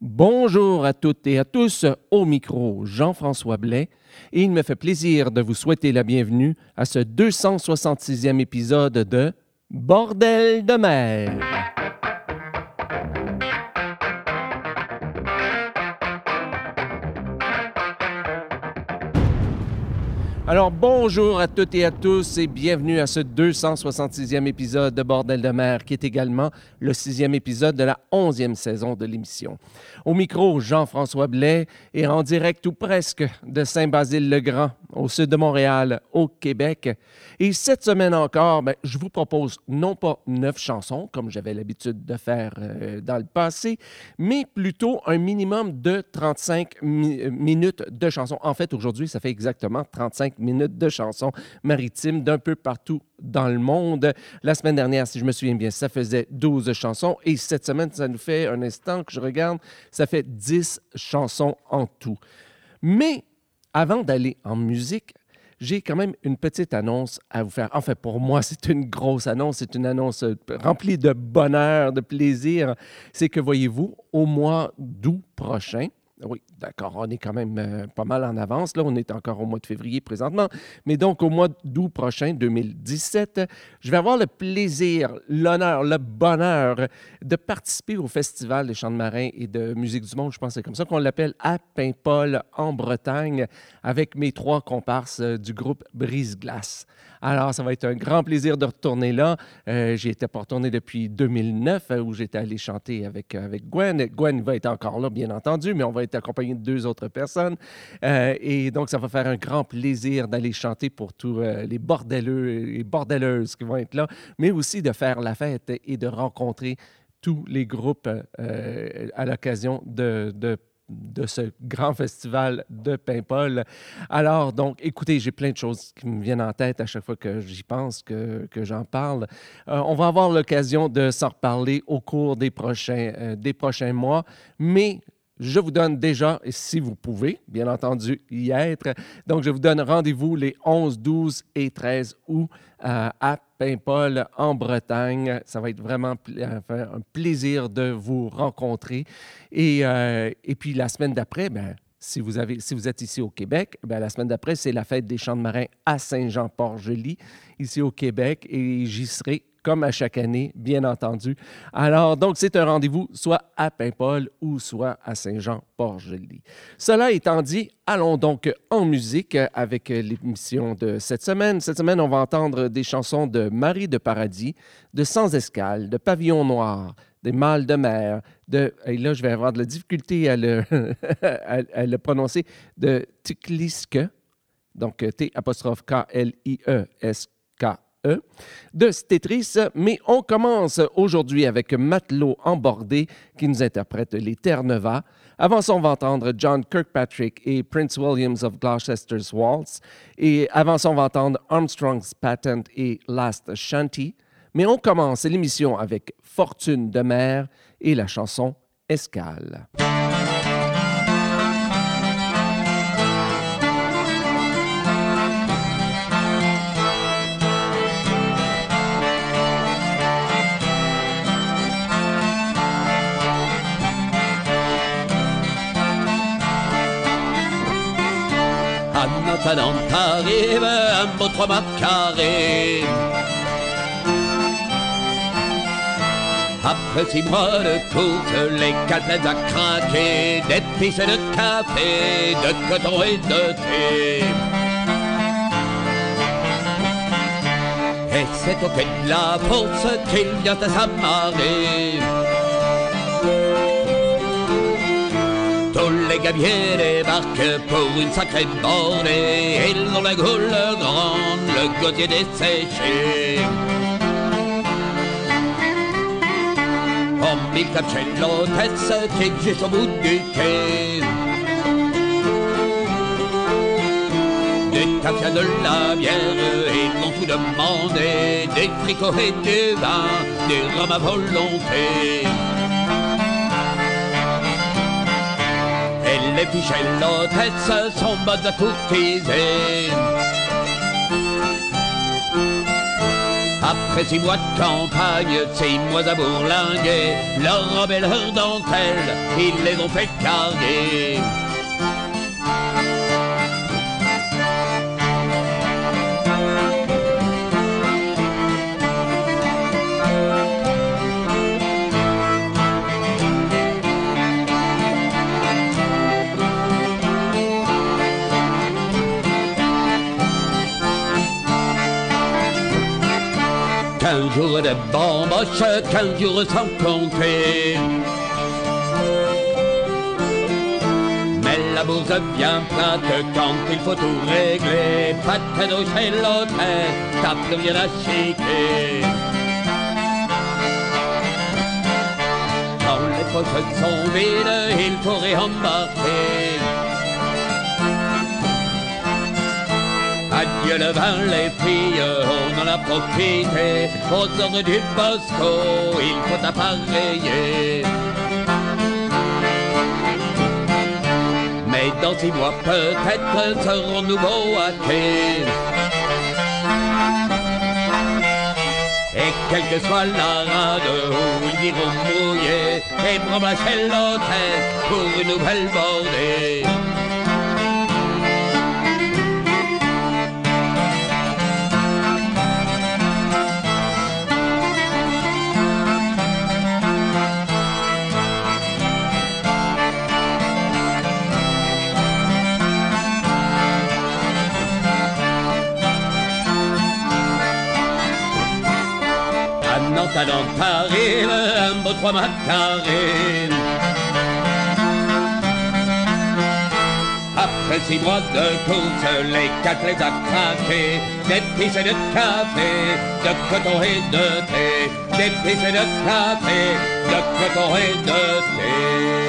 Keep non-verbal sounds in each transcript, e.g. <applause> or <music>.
Bonjour à toutes et à tous, au micro Jean-François Blais, et il me fait plaisir de vous souhaiter la bienvenue à ce 266e épisode de Bordel de mer. Alors bonjour à toutes et à tous et bienvenue à ce 266e épisode de Bordel de mer qui est également le sixième épisode de la onzième saison de l'émission. Au micro, Jean-François Blais et en direct ou presque de Saint-Basile-le-Grand au sud de Montréal, au Québec. Et cette semaine encore, ben, je vous propose non pas neuf chansons comme j'avais l'habitude de faire euh, dans le passé, mais plutôt un minimum de 35 mi- minutes de chansons. En fait, aujourd'hui, ça fait exactement 35 minutes de chansons maritimes d'un peu partout dans le monde. La semaine dernière, si je me souviens bien, ça faisait 12 chansons et cette semaine, ça nous fait un instant que je regarde, ça fait 10 chansons en tout. Mais avant d'aller en musique, j'ai quand même une petite annonce à vous faire. En fait, pour moi, <laughs> c'est une grosse annonce. C'est une annonce euh, remplie de bonheur, de plaisir. C'est que, voyez-vous, au mois d'août prochain, oui, d'accord, on est quand même euh, pas mal en avance. Là, on est encore au mois de février présentement. Mais donc, au mois d'août prochain, 2017, je vais avoir le plaisir, l'honneur, le bonheur de participer au Festival des chants de marins et de musique du monde. Je pense que c'est comme ça qu'on l'appelle à Paimpol, en Bretagne, avec mes trois comparses euh, du groupe Brise-Glace. Alors, ça va être un grand plaisir de retourner là. Euh, J'y étais pas retourné depuis 2009, euh, où j'étais allé chanter avec, euh, avec Gwen. Gwen va être encore là, bien entendu, mais on va être accompagné de deux autres personnes. Euh, et donc, ça va faire un grand plaisir d'aller chanter pour tous les bordeleux et bordelleuses qui vont être là, mais aussi de faire la fête et de rencontrer tous les groupes à l'occasion de, de de ce grand festival de Paimpol. Alors, donc, écoutez, j'ai plein de choses qui me viennent en tête à chaque fois que j'y pense, que, que j'en parle. Euh, on va avoir l'occasion de s'en reparler au cours des prochains, euh, des prochains mois, mais je vous donne déjà, si vous pouvez, bien entendu, y être. Donc, je vous donne rendez-vous les 11, 12 et 13 août à Paimpol, en Bretagne. Ça va être vraiment enfin, un plaisir de vous rencontrer. Et, euh, et puis, la semaine d'après, ben, si vous, si vous êtes ici au Québec, ben, la semaine d'après, c'est la fête des chants de marins à Saint-Jean-Port-Joli, ici au Québec, et j'y serai comme à chaque année, bien entendu. Alors, donc, c'est un rendez-vous soit à Paimpol ou soit à Saint-Jean-Port-Joli. Cela étant dit, allons donc en musique avec l'émission de cette semaine. Cette semaine, on va entendre des chansons de Marie de Paradis, de Sans Escale, de Pavillon Noir, des Mâles de mer, de, et là, je vais avoir de la difficulté à le, <laughs> prononcer, de Tikliske, donc T apostrophe K-L-I-E-S-K E, de Stetris, mais on commence aujourd'hui avec Matelot embordé qui nous interprète les Terre-Neuva. Avant ça, on va entendre John Kirkpatrick et Prince Williams of Gloucester's Waltz. Et avant ça, on va entendre Armstrong's Patent et Last Shanty. Mais on commence l'émission avec Fortune de mer et la chanson Escale. En attendant t'arrive un beau trois mâts carré. Après six mois de course, les calpettes à craquer, des pistes de café, de coton et de thé. Et c'est au quai de la bourse qu'il vient à s'amarrer. Gabiers débarquent pour une sacrée bordée. Ils ont la goule grande, le gosier desséché. On mille tape chez l'hôtesse qui est juste au bout du quai. Des tafias de la bière, ils m'ont tout demandé. Des fricots et du vin, du rhum à volonté. Sont bonnes à courtiser. Après six mois de campagne, six mois à bourlinguer, leur robe et leur dentelle, ils les ont fait carguer. Quinze jours de bamboche, quinze jours sans compter. Mais la bourse bien plate quand il faut tout régler. Pas de cadeau chez l'hôtel, plus rien à chiquer. Quand les poches sont vides, il faut réembarquer. Adieu le vin, les filles, on en a profité. Aux ordres du Bosco, il faut appareiller. Mais dans six mois, peut-être serons-nous beaux à quai. Et quelle que soit la rade où ils iront mouiller, et prendre la l'hôtesse pour une nouvelle bordée. Nantes, arrive un beau trois carré. Après six mois de course, les quatre les a craqués. D'épices et de café, de coton et de thé. D'épices et de café, de coton et de thé.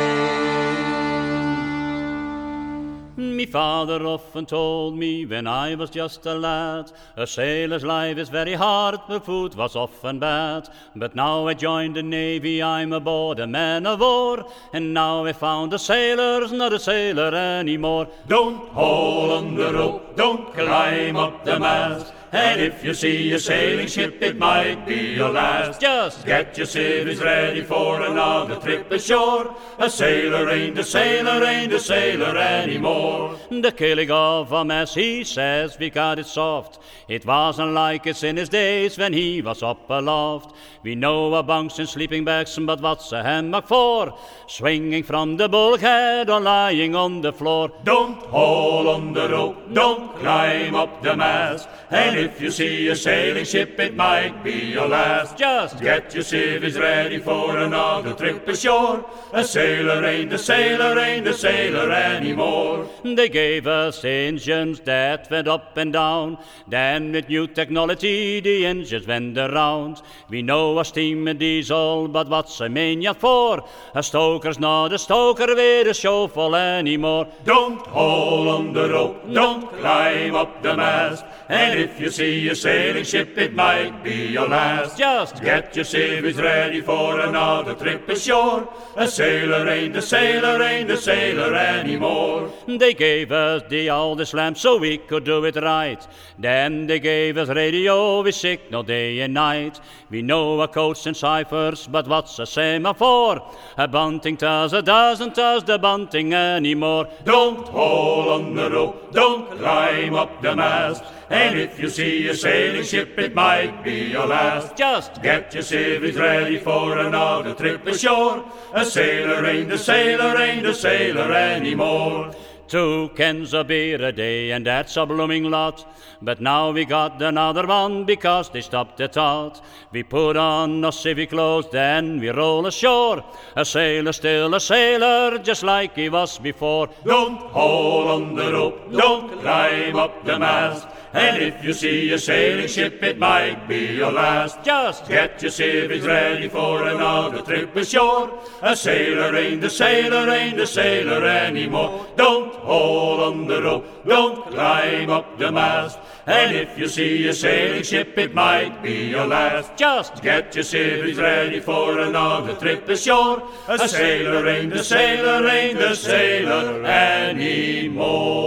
Father often told me when I was just a lad, a sailor's life is very hard, but food was often bad. But now I joined the navy, I'm aboard a man of war, and now I found a sailor's not a sailor anymore. Don't haul on the rope, don't climb up the mast. And if you see a sailing ship, it might be your last. Just Get your civvies ready for another trip ashore. A sailor ain't a sailor, ain't a sailor anymore. The killing of a mess, he says, we got it soft. It wasn't like it's in his days when he was up aloft. We know a bunks and sleeping bags, but what's a hammock for? Swinging from the bulkhead or lying on the floor. Don't haul on the rope, don't climb up the mast. And if you see a sailing ship, it might be your last. Just Get your civvies ready for another trip ashore. A sailor ain't a sailor, ain't a sailor anymore. They gave us engines that went up and down. Then with new technology, the engines went around. We know a steam and diesel, but what's a maniac for? A stoker's not a stoker with a shovel anymore. Don't haul on the rope, don't climb up the mast. And if you see a sailing ship, it might be your last. Just Get your civvies ready for another trip ashore. A sailor ain't a sailor, ain't a sailor anymore. They gave us the oldest lamp so we could do it right. Then they gave us radio, we signal day and night. We know a codes and ciphers, but what's a semaphore? A bunting does a doesn't does the bunting anymore. Don't haul on the rope, don't climb up the mast. And if you see a sailing ship, it might be your last. Just Get your civvies ready for another trip ashore. A sailor ain't a sailor, ain't a sailor anymore. Two cans of beer a day, and that's a blooming lot. But now we got another one because they stopped the thought. We put on our civic clothes, then we roll ashore. A sailor still a sailor, just like he was before. Don't haul on the rope, don't climb up the mast. And if you see a sailing ship, it might be your last. Just Get your civvies ready for another trip ashore. A sailor ain't a sailor, ain't a sailor anymore. Don't haul on the rope, don't climb up the mast. And if you see a sailing ship, it might be your last. Just Get your civvies ready for another trip ashore. A sailor ain't a sailor, ain't a sailor anymore.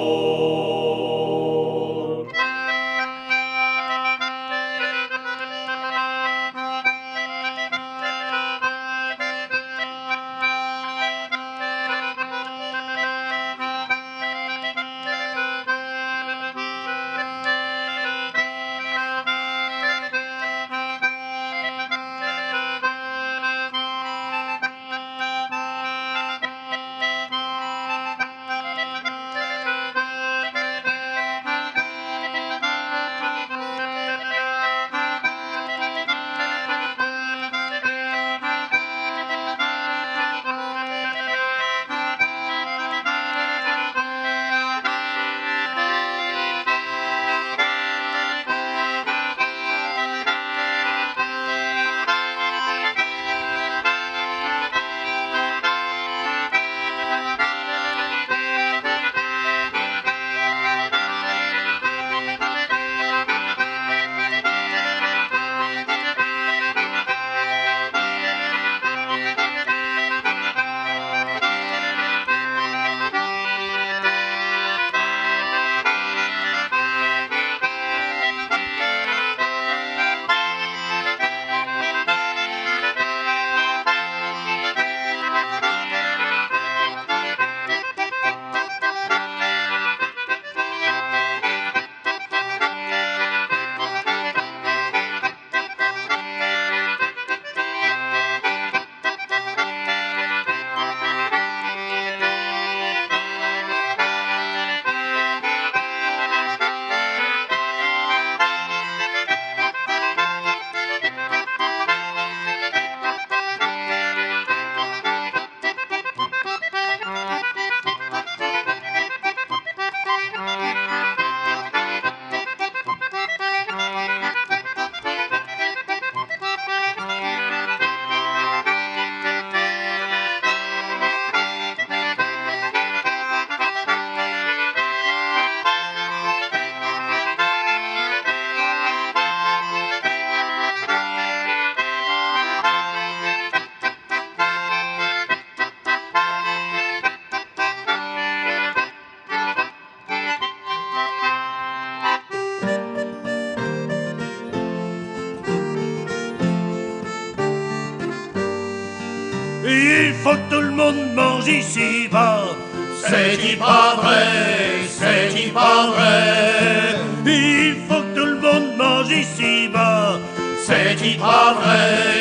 Pas vrai. Il faut que tout le monde mange ici-bas. C'est pas vrai,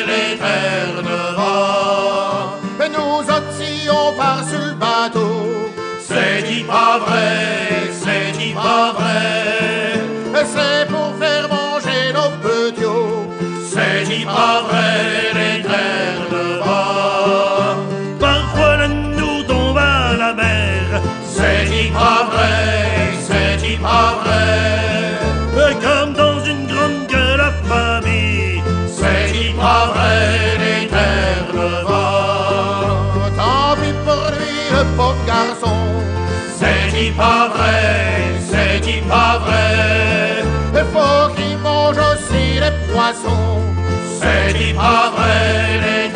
pas vrai. Il faut qu'il mange aussi les poissons. C'est pas vrai, les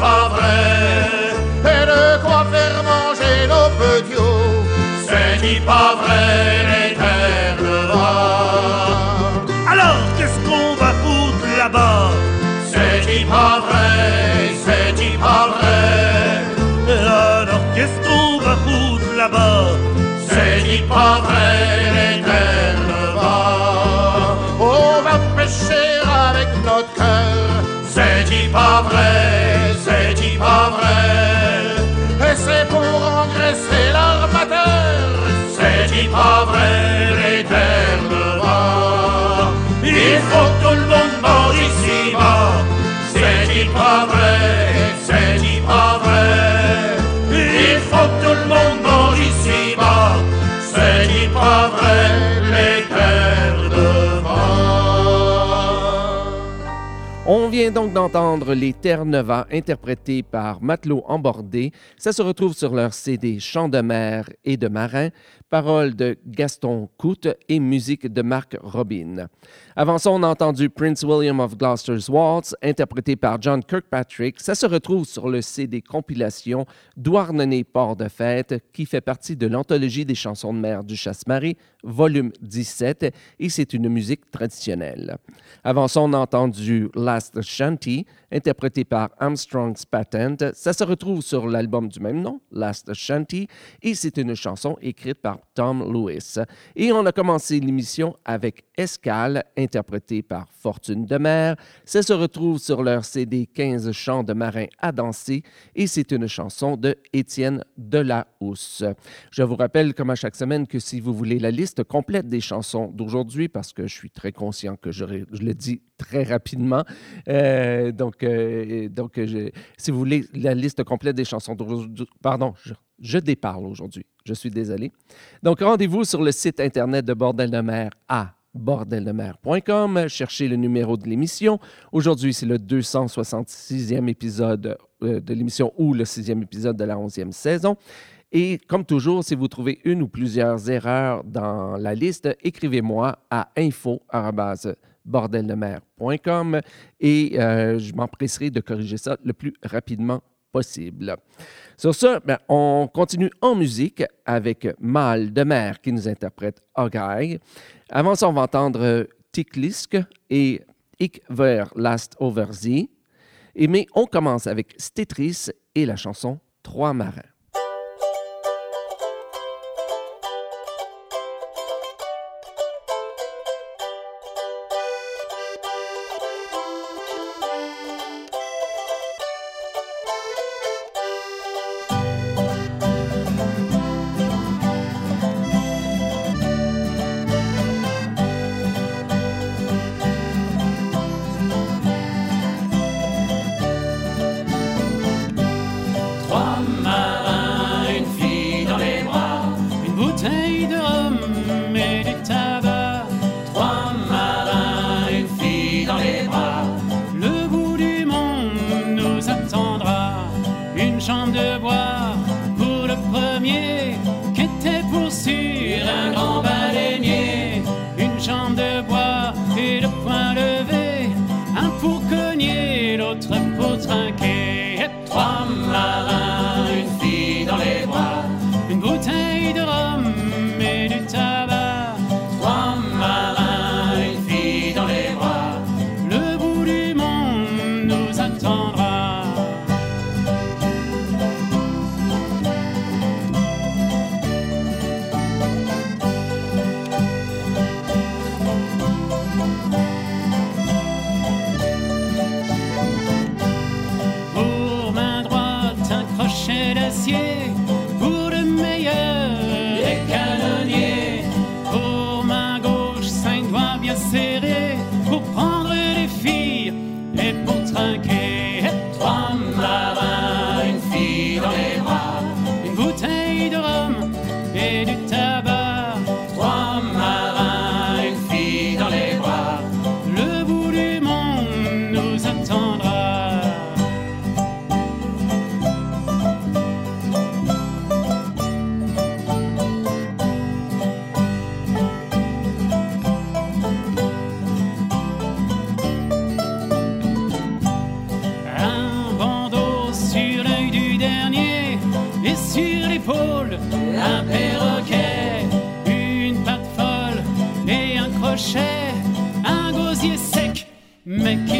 pas vrai. Et de quoi faire manger nos petits. C'est pas vrai, de bas. Alors qu'est-ce qu'on va foutre là-bas? C'est pas terres. On vient donc d'entendre les Terre Nova interprétés par Matelot Embordé. Ça se retrouve sur leur CD Chants de mer et de marin, paroles de Gaston Coute et musique de Marc Robin. Avant ça, on a entendu Prince William of Gloucester's Waltz, interprété par John Kirkpatrick. Ça se retrouve sur le CD compilation Douarnenez Port de Fête, qui fait partie de l'anthologie des chansons de mer du Chasse-Marée, volume 17, et c'est une musique traditionnelle. Avant ça, on a entendu Last Shanty, interprété par Armstrong's Patent. Ça se retrouve sur l'album du même nom, Last Shanty, et c'est une chanson écrite par Tom Lewis. Et on a commencé l'émission avec Escale, interprétée par Fortune de mer. Ça se retrouve sur leur CD 15 chants de marins à danser, et c'est une chanson de Étienne Delahousse. Je vous rappelle, comme à chaque semaine, que si vous voulez la liste complète des chansons d'aujourd'hui, parce que je suis très conscient que je, le dis très rapidement, euh, donc, euh, donc si vous voulez la liste complète des chansons d'aujourd'hui, pardon, je, je déparle aujourd'hui, je suis désolé. Donc, rendez-vous sur le site Internet de Bordel de mer à bordeldemer.com. Cherchez le numéro de l'émission. Aujourd'hui, c'est le 266e épisode euh, de l'émission ou le sixième épisode de la 11e saison. Et comme toujours, si vous trouvez une ou plusieurs erreurs dans la liste, écrivez-moi à info.bordeldemer.com et euh, je m'empresserai de corriger ça le plus rapidement Sur ce, ben, on continue en musique avec Mal de mer qui nous interprète Hogeye. Avant ça, on va entendre euh, Tiklisk et Ik ver Last Over Thee. Et mais on commence avec Stetris et la chanson Trois marins.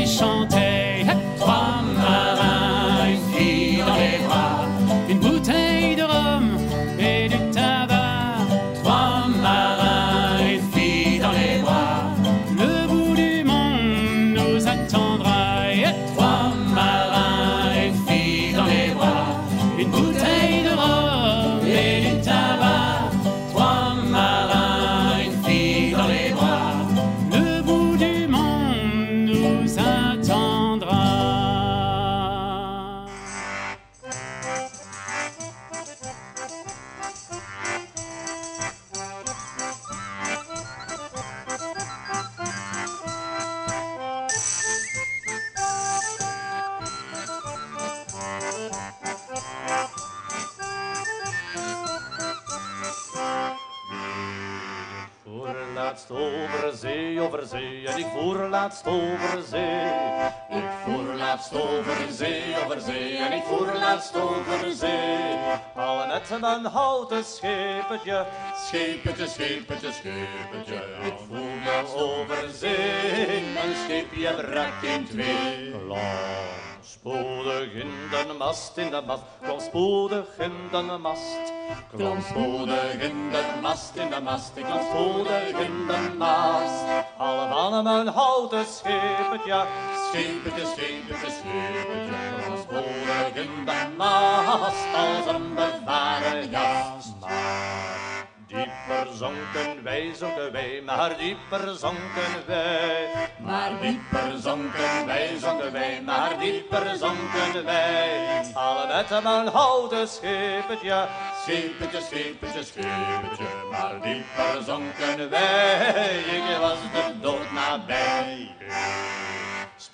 Mais laatst over zee. Ik voer laatst over zee, over zee, en ik voer laatst over zee. Al met mijn houten schepetje, schepetje, schepetje, schepetje. Ik voer over zee, mijn scheepje brak in twee. Lang spoedig in de mast, in de mast, kwam spoedig in de mast. Klom spoedig in de mast, in de mast, ik spoedig in de mast. Alle mannen mijn houten schepetje, schepetje, schepetje, schepetje. Klom spoedig in de mast, als een bevaren gast. Zonken wij, zonken wij, maar dieper zonken wij. Maar dieper zonken wij, zonken wij, maar dieper zonken wij. Alle met mijn houten schepetje, schepetje, schepetje, schepetje. Maar dieper zonken wij, ik was de dood nabij.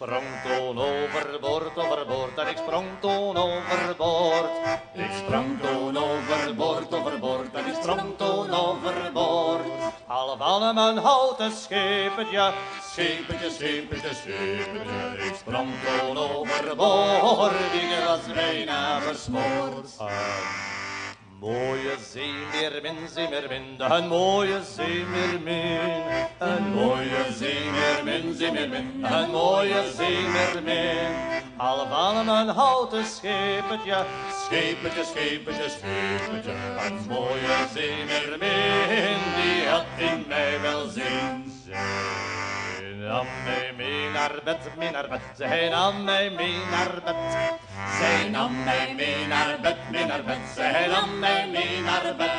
Sprong toen overboord, overboord, en ik sprong toen overboord. Ik sprong toen overboord, overboord, en ik sprong toen overboord. Alle van mijn houten schepetje, schepetje, schepetje, schepetje. Ik sprong toen overboord, ik was bijna versmoord. Mooie zeemeermin, zeemeermin, een mooie zeemeermin. Een mooie zeemeermin, zeemeermin, een mooie zeemeermin. Alle van een houten schepetje, schepetje, schepetje, schepetje. Een mooie zeemeermin, die had in mij wel zin. Nam mij mee naar bed, mee naar bed. Zij nam mij mee naar bed. Zij nam mij mee naar bed, mee naar bed. Zij nam mij mee naar bed.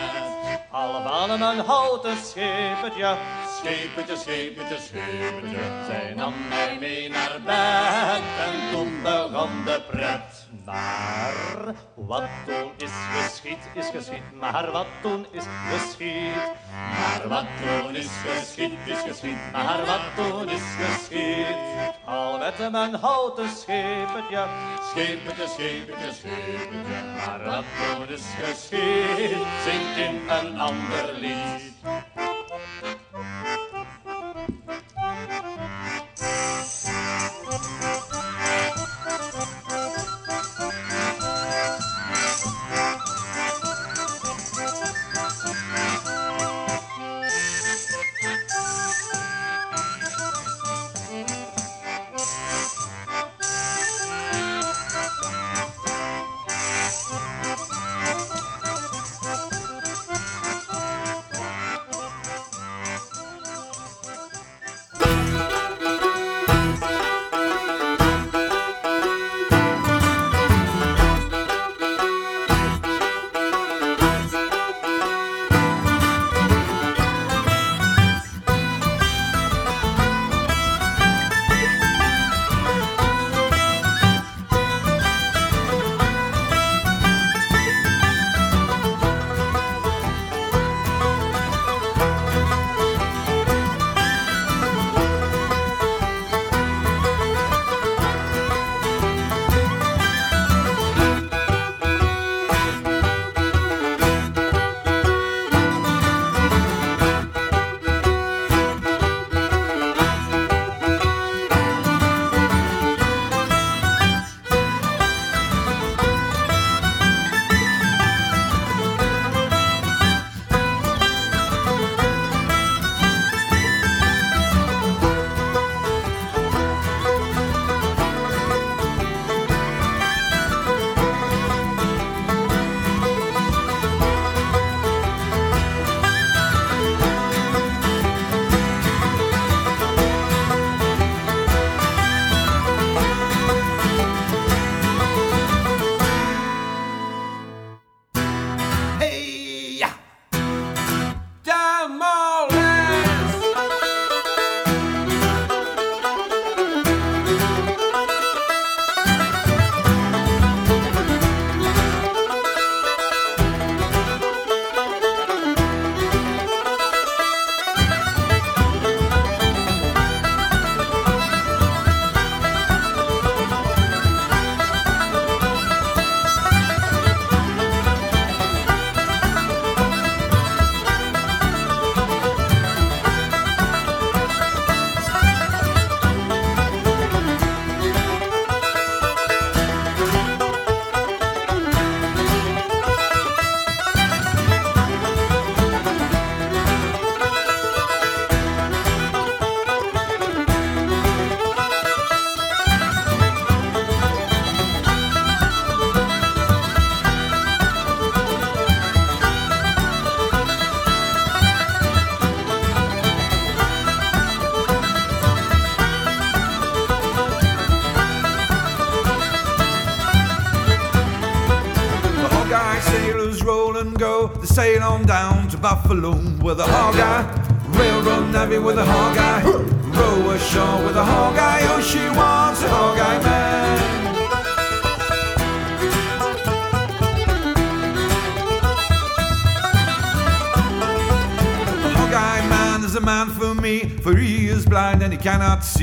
Alle van een houten schepetje, schepetje, schepetje, schepetje. Zij nam mij mee naar bed en toen begon de pret. Maar wat toen is geschied, is geschied. Maar wat toen is geschied. Maar wat toen is geschied, is geschied. Maar wat toen is geschied. Al met mijn houten schepetje, schepetje, schepetje, schepetje. Maar wat toen is geschied, zingt in een ander lied.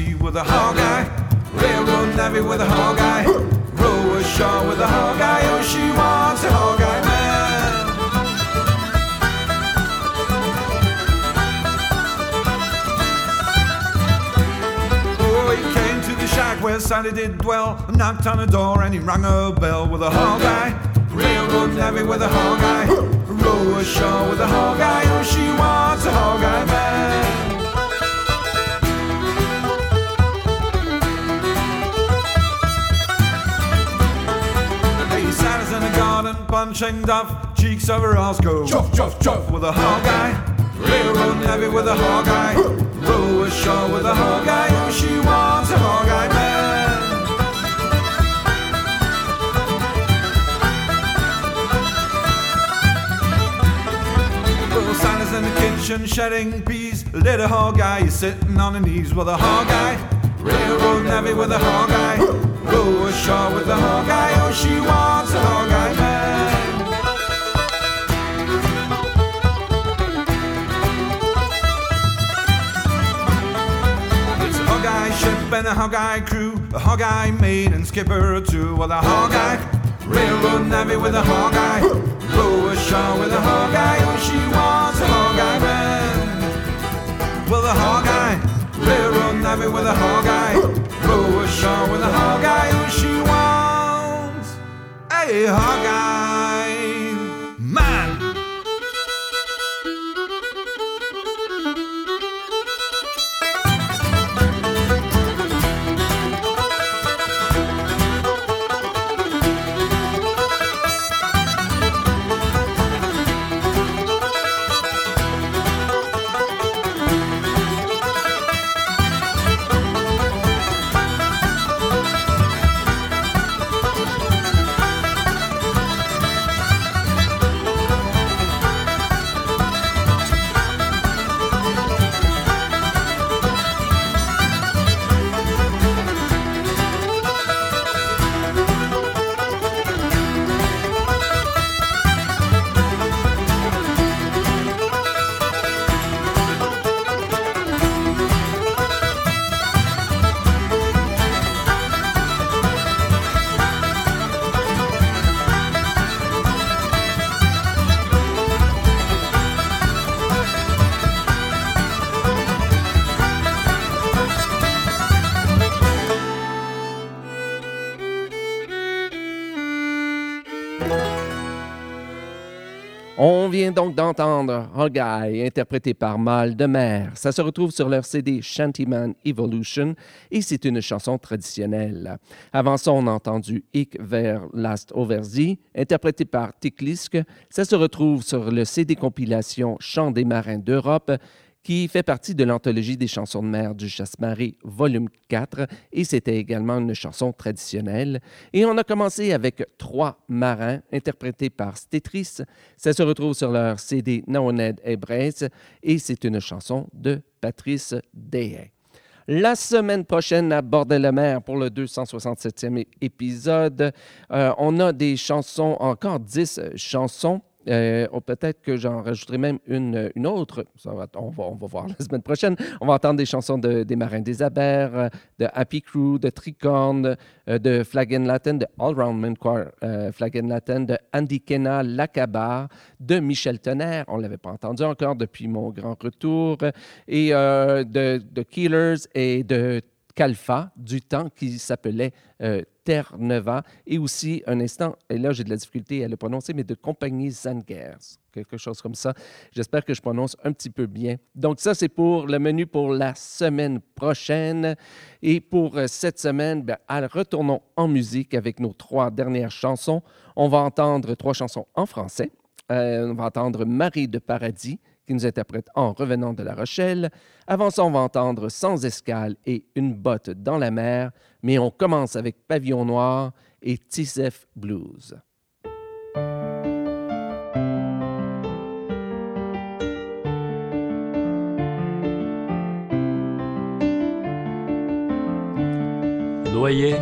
See with a hog eye. Railroad navvy with a hog eye. Row ashore with a hog eye. Oh, she wants a hog eye man. Oh, he came to the shack where Sally did dwell, knocked on the door and he rang a bell with a hog eye. Railroad navvy with a hog eye. Row ashore with a hog eye. Oh, she wants a hog eye man. Garden punching duff, cheeks over Roscoe. Chuff, chuff, chuff with a hog eye. Railroad navvy with a hog eye. Row ashore with a hog eye. Oh, she wants a hog eye man. Little Sally's in the kitchen shedding peas. Little hog guy is sitting on her knees with a hog eye. Railroad navvy with a hog eye. Row ashore with a hog eye. Oh, she wants a hog eye been a Hawkeye crew, a Hawkeye mate and skipper too. Well, a Hawkeye railroad navy with a Hawkeye, row ashore with a Hawkeye. Oh, she was a Hawkeye man. Well, a Hawkeye railroad with a Hawkeye, blow ashore with a Hawkeye. Oh, she was a Hawkeye. D'entendre Hog Eye, interprété par Mal de Mer. Ça se retrouve sur leur CD Shantyman Evolution et c'est une chanson traditionnelle. Avant ça, on a entendu Ik ver Last Overzie, interprété par Tiklisk. Ça se retrouve sur le CD compilation Chants des marins d'Europe qui fait partie de l'anthologie des chansons de mer du Chasse-Marée, volume 4, et c'était également une chanson traditionnelle. Et on a commencé avec Trois marins, interprétés par Stetris. Ça se retrouve sur leur CD Naoned Hebraise, et c'est une chanson de Patrice Dehaye. La semaine prochaine à Bordel-le-Mer pour le 267e épisode, euh, on a des chansons, encore 10 chansons. Euh, Peut-être que j'en rajouterai même une, autre. On, va, on va voir <laughs> la semaine prochaine. On va entendre des chansons de, des Marins des Aber, euh, de Happy Crew, de Tricorn, euh, de Flagen Latin, de All Round Men Choir euh, Latin, de Andy Kenna, Lacabar, de Michel Tonnerre. On ne l'avait pas entendu encore depuis mon grand retour. Et euh, de, de Killers et de Calfa, du temps qui s'appelait euh, Terre Neva, et aussi un instant, et là j'ai de la difficulté à le prononcer, mais de Compagnie Zangers, quelque chose comme ça. J'espère que je prononce un petit peu bien. Donc ça, c'est pour le menu pour la semaine prochaine. Et pour euh, cette semaine, allez, retournons en musique avec nos trois dernières chansons. On va entendre trois chansons en français. Euh, on va entendre Marie de Paradis, qui nous interprète en revenant de La Rochelle. Avant ça, on va entendre Sans escale et Une botte dans la mer mais on commence avec Pavillon Noir et Tisef Blues. Noyé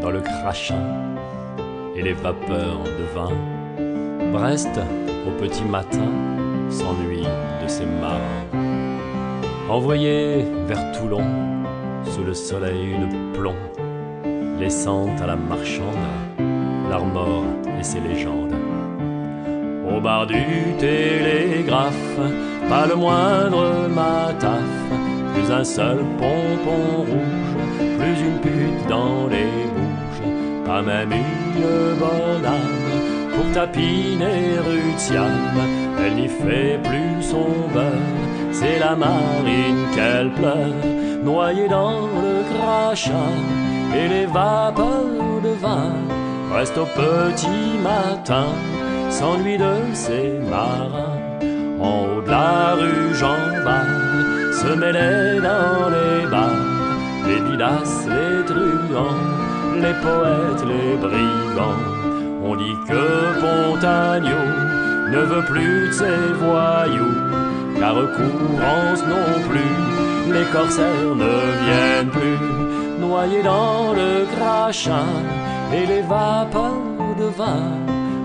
dans le crachin et les vapeurs de vin, Brest, au petit matin, s'ennuie de ses marins. Envoyé vers Toulon, sous le soleil de plomb, laissant à la marchande l'armor et ses légendes. Au bar du télégraphe, pas le moindre mataf, plus un seul pompon rouge, plus une pute dans les bouches, pas même une bonne âme pour tapiner Rutiam. Elle n'y fait plus son beurre, c'est la marine qu'elle pleure, noyée dans le crachat et les vapeurs de vin. Reste au petit matin, s'ennuie de ses marins. En haut de la rue Jean Bart, se mêlaient dans les bars, les bidas, les truands, les poètes, les brigands. On dit que Pontagno ne veut plus de ses voyous, car courance non plus, les corsaires ne viennent plus, noyés dans le crachin et les vapeurs de vin.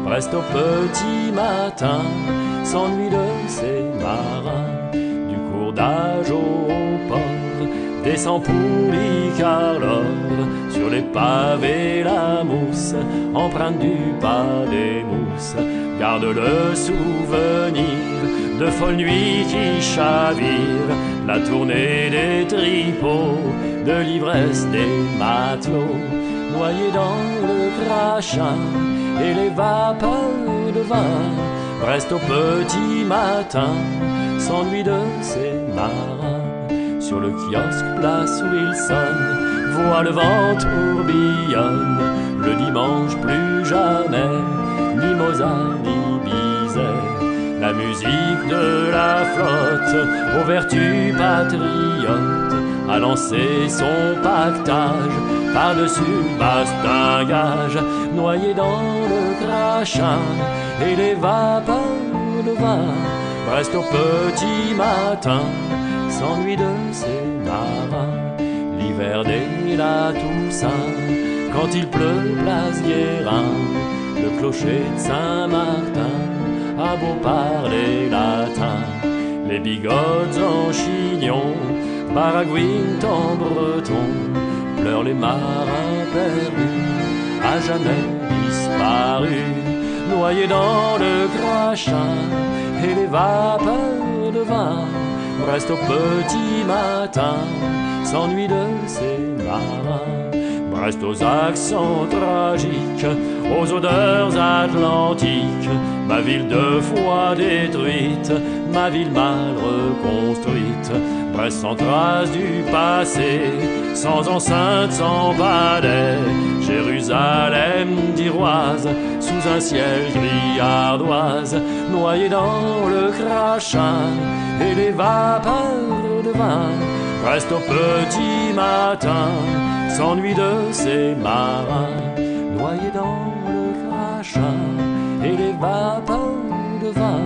Reste au petit matin, s'ennuie de ses marins, du cours d'âge au port, descend pour l'Icarlore, sur les pavés la mousse, empreinte du pas des mousses, garde le souvenir de folles nuits qui chavirent, la tournée des tripots, de l'ivresse des matelots, noyés dans le crachin et les vapeurs de vin. Reste au petit matin, s'ennuie de ses marins. Sur le kiosque place Wilson, voit le vent tourbillonne. Le dimanche plus jamais, ni Mozart ni Bizet. La musique de la flotte, aux vertus patriotes, a lancé son pactage par-dessus bastingage, noyé dans le crachin et les vapeurs de vin. Reste au petit matin, s'ennuie de ses marins. L'hiver dès la Toussaint, quand il pleut, place Guérin, le clocher de Saint-Martin a beau parler latin. Les bigotes en chignon, baragouinent en breton, pleurent les marins perdus, à jamais disparus, noyés dans le crachin et les vapeurs de vin. Reste au petit matin, s'ennuie de ses marins. Reste aux accents tragiques, aux odeurs atlantiques, ma ville deux fois détruite, ma ville mal reconstruite. Brest sans trace du passé, sans enceinte, sans palais, Jérusalem d'Iroise, sous un ciel gris ardoise, noyé dans le crachin et les vapeurs de vin. Reste au petit matin, s'ennuie de ses marins, noyé dans le crachin et les vapeurs de vin.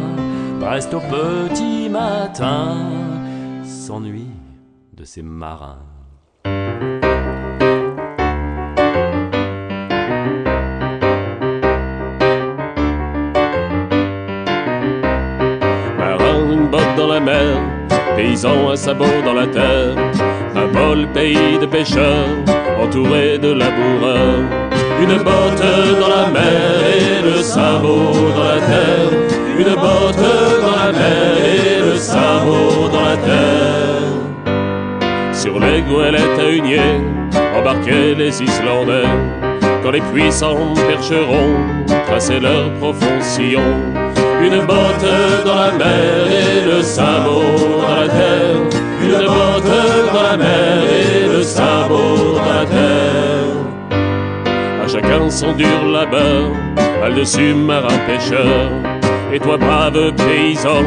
Reste au petit matin, s'ennuie de ses marins. Marin, une botte dans la mer, paysan, un sabot dans la terre, pays de pêcheurs, entouré de laboureurs. Une botte dans la mer et le sabot dans la terre. Une botte dans la mer et le sabot dans la terre. Sur les goélettes à huniers embarquaient les Islandais. Quand les puissants percherons traçaient leur profond sillon. Une botte dans la mer et le sabot dans la terre. Une botte dans la mer et le sabot dans la terre. À chacun son dur labeur, à dessus marin pêcheur. Et toi brave paysan,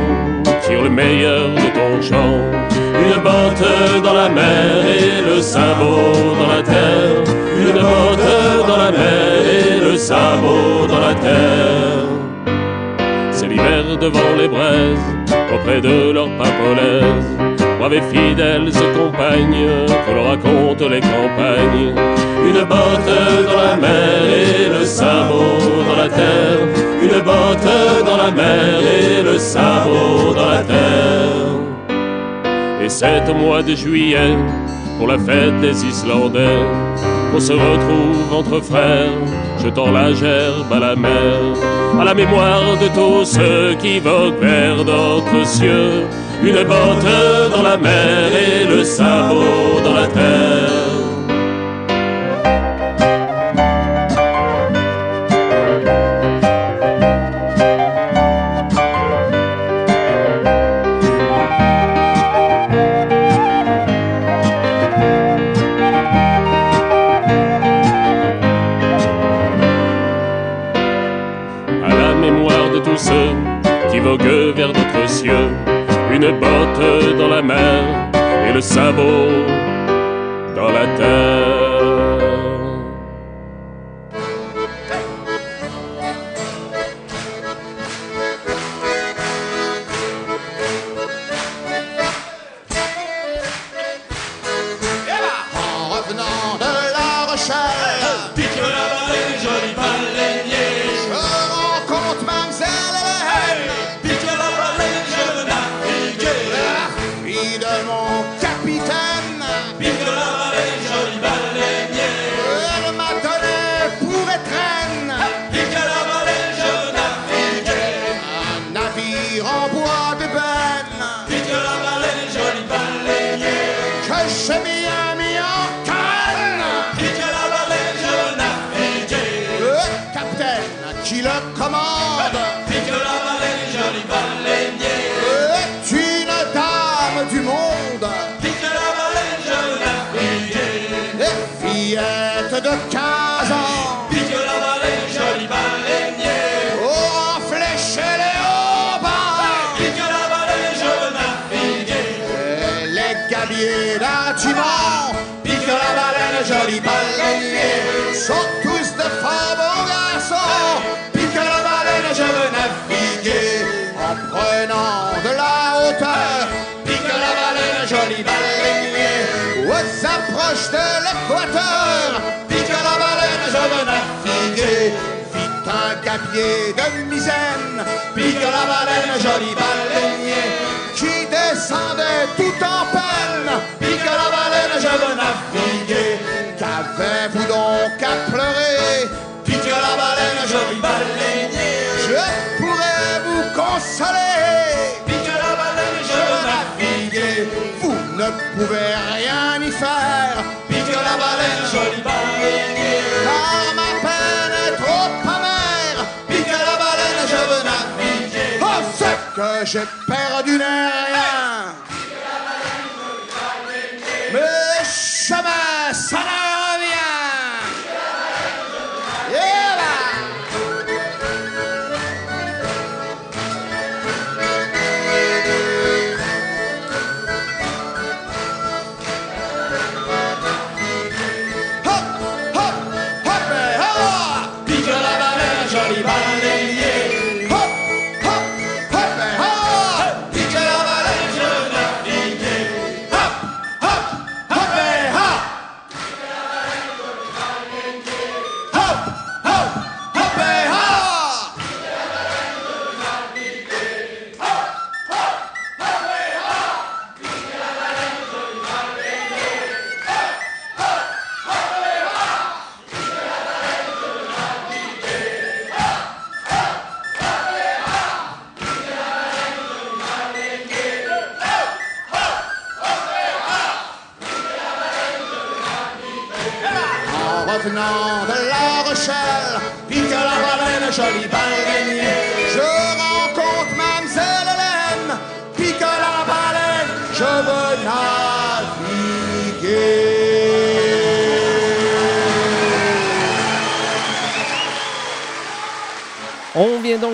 tire le meilleur de ton champ. Une botte dans la mer et le sabot dans la terre. Une botte dans la mer et le sabot dans la terre. C'est l'hiver devant les braises, auprès de leur papolaise. Braves et fidèles compagnes, que l'on raconte les campagnes. Une botte dans la mer et le sabot dans la terre. Une botte dans la mer et le sabot dans la terre. Et c'est mois de juillet, pour la fête des Islandais, qu'on se retrouve entre frères, jetant la gerbe à la mer, à la mémoire de tous ceux qui voguent vers d'autres cieux. Une botte dans la mer et le sabot dans la terre. Une botte dans la mer et le sabot dans la terre. Qui Gabier de misaine. Pique la baleine, joli baleinier. Qui descendait tout en peine. Pique la baleine, je veux naviguer. Qu'avez-vous donc à pleurer Pique la baleine, joli baleinier. Je pourrais vous consoler. Pique la baleine, je veux naviguer. Vous ne pouvez rien y faire. Ce que j'ai perdu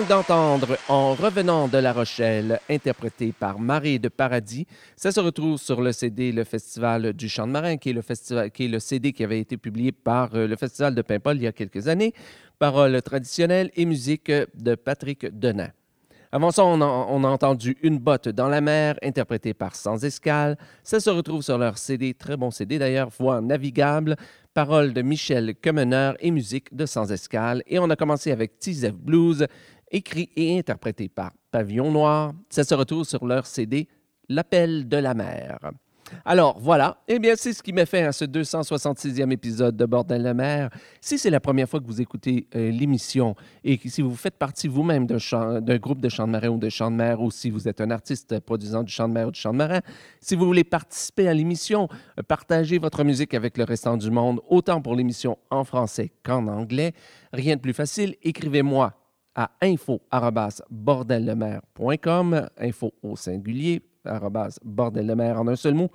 d'entendre En revenant de La Rochelle, interprété par Marée de Paradis. Ça se retrouve sur le CD Le Festival du Chant de Marin, qui est le, festival, qui est le CD qui avait été publié par euh, le Festival de Paimpol il y a quelques années. Paroles traditionnelles et musique de Patrick Denain. Avant ça, on a, on a entendu Une botte dans la mer, interprétée par Sans Escale. Ça se retrouve sur leur CD, très bon CD d'ailleurs, Voix navigable, paroles de Michel Kemener et musique de Sans Escale. Et on a commencé avec Tizef Blues, écrit et interprété par Pavillon Noir. Ça se retrouve sur leur CD L'appel de la mer. Alors voilà, eh bien c'est ce qui m'a fait à ce 266e épisode de Bordel de mer. Si c'est la première fois que vous écoutez euh, l'émission et si vous faites partie vous-même d'un groupe de chant de marin ou de chant de mer ou si vous êtes un artiste produisant du chant de mer ou du chant de marin, si vous voulez participer à l'émission, euh, partagez votre musique avec le restant du monde, autant pour l'émission en français qu'en anglais, rien de plus facile, écrivez-moi à info-bordeldemer.com, info au singulier, en un seul mot,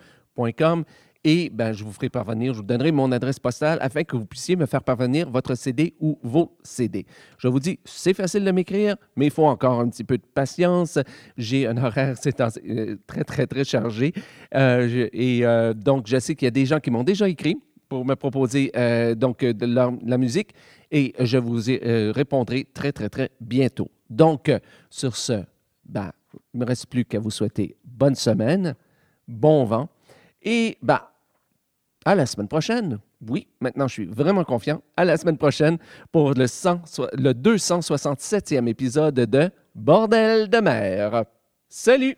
.com, et ben, je vous ferai parvenir, je vous donnerai mon adresse postale afin que vous puissiez me faire parvenir votre CD ou vos CD. Je vous dis, c'est facile de m'écrire, mais il faut encore un petit peu de patience. J'ai un horaire euh, très, très, très chargé. Euh, et euh, donc, je sais qu'il y a des gens qui m'ont déjà écrit pour me proposer euh, donc, euh, de de la musique et je vous euh, répondrai très, très, très bientôt. Donc, sur ce, ben, il ne me reste plus qu'à vous souhaiter bonne semaine, bon vent et ben, à la semaine prochaine. Oui, maintenant je suis vraiment confiant. À la semaine prochaine pour le, 100 so- le 267e épisode de Bordel de mer. Salut!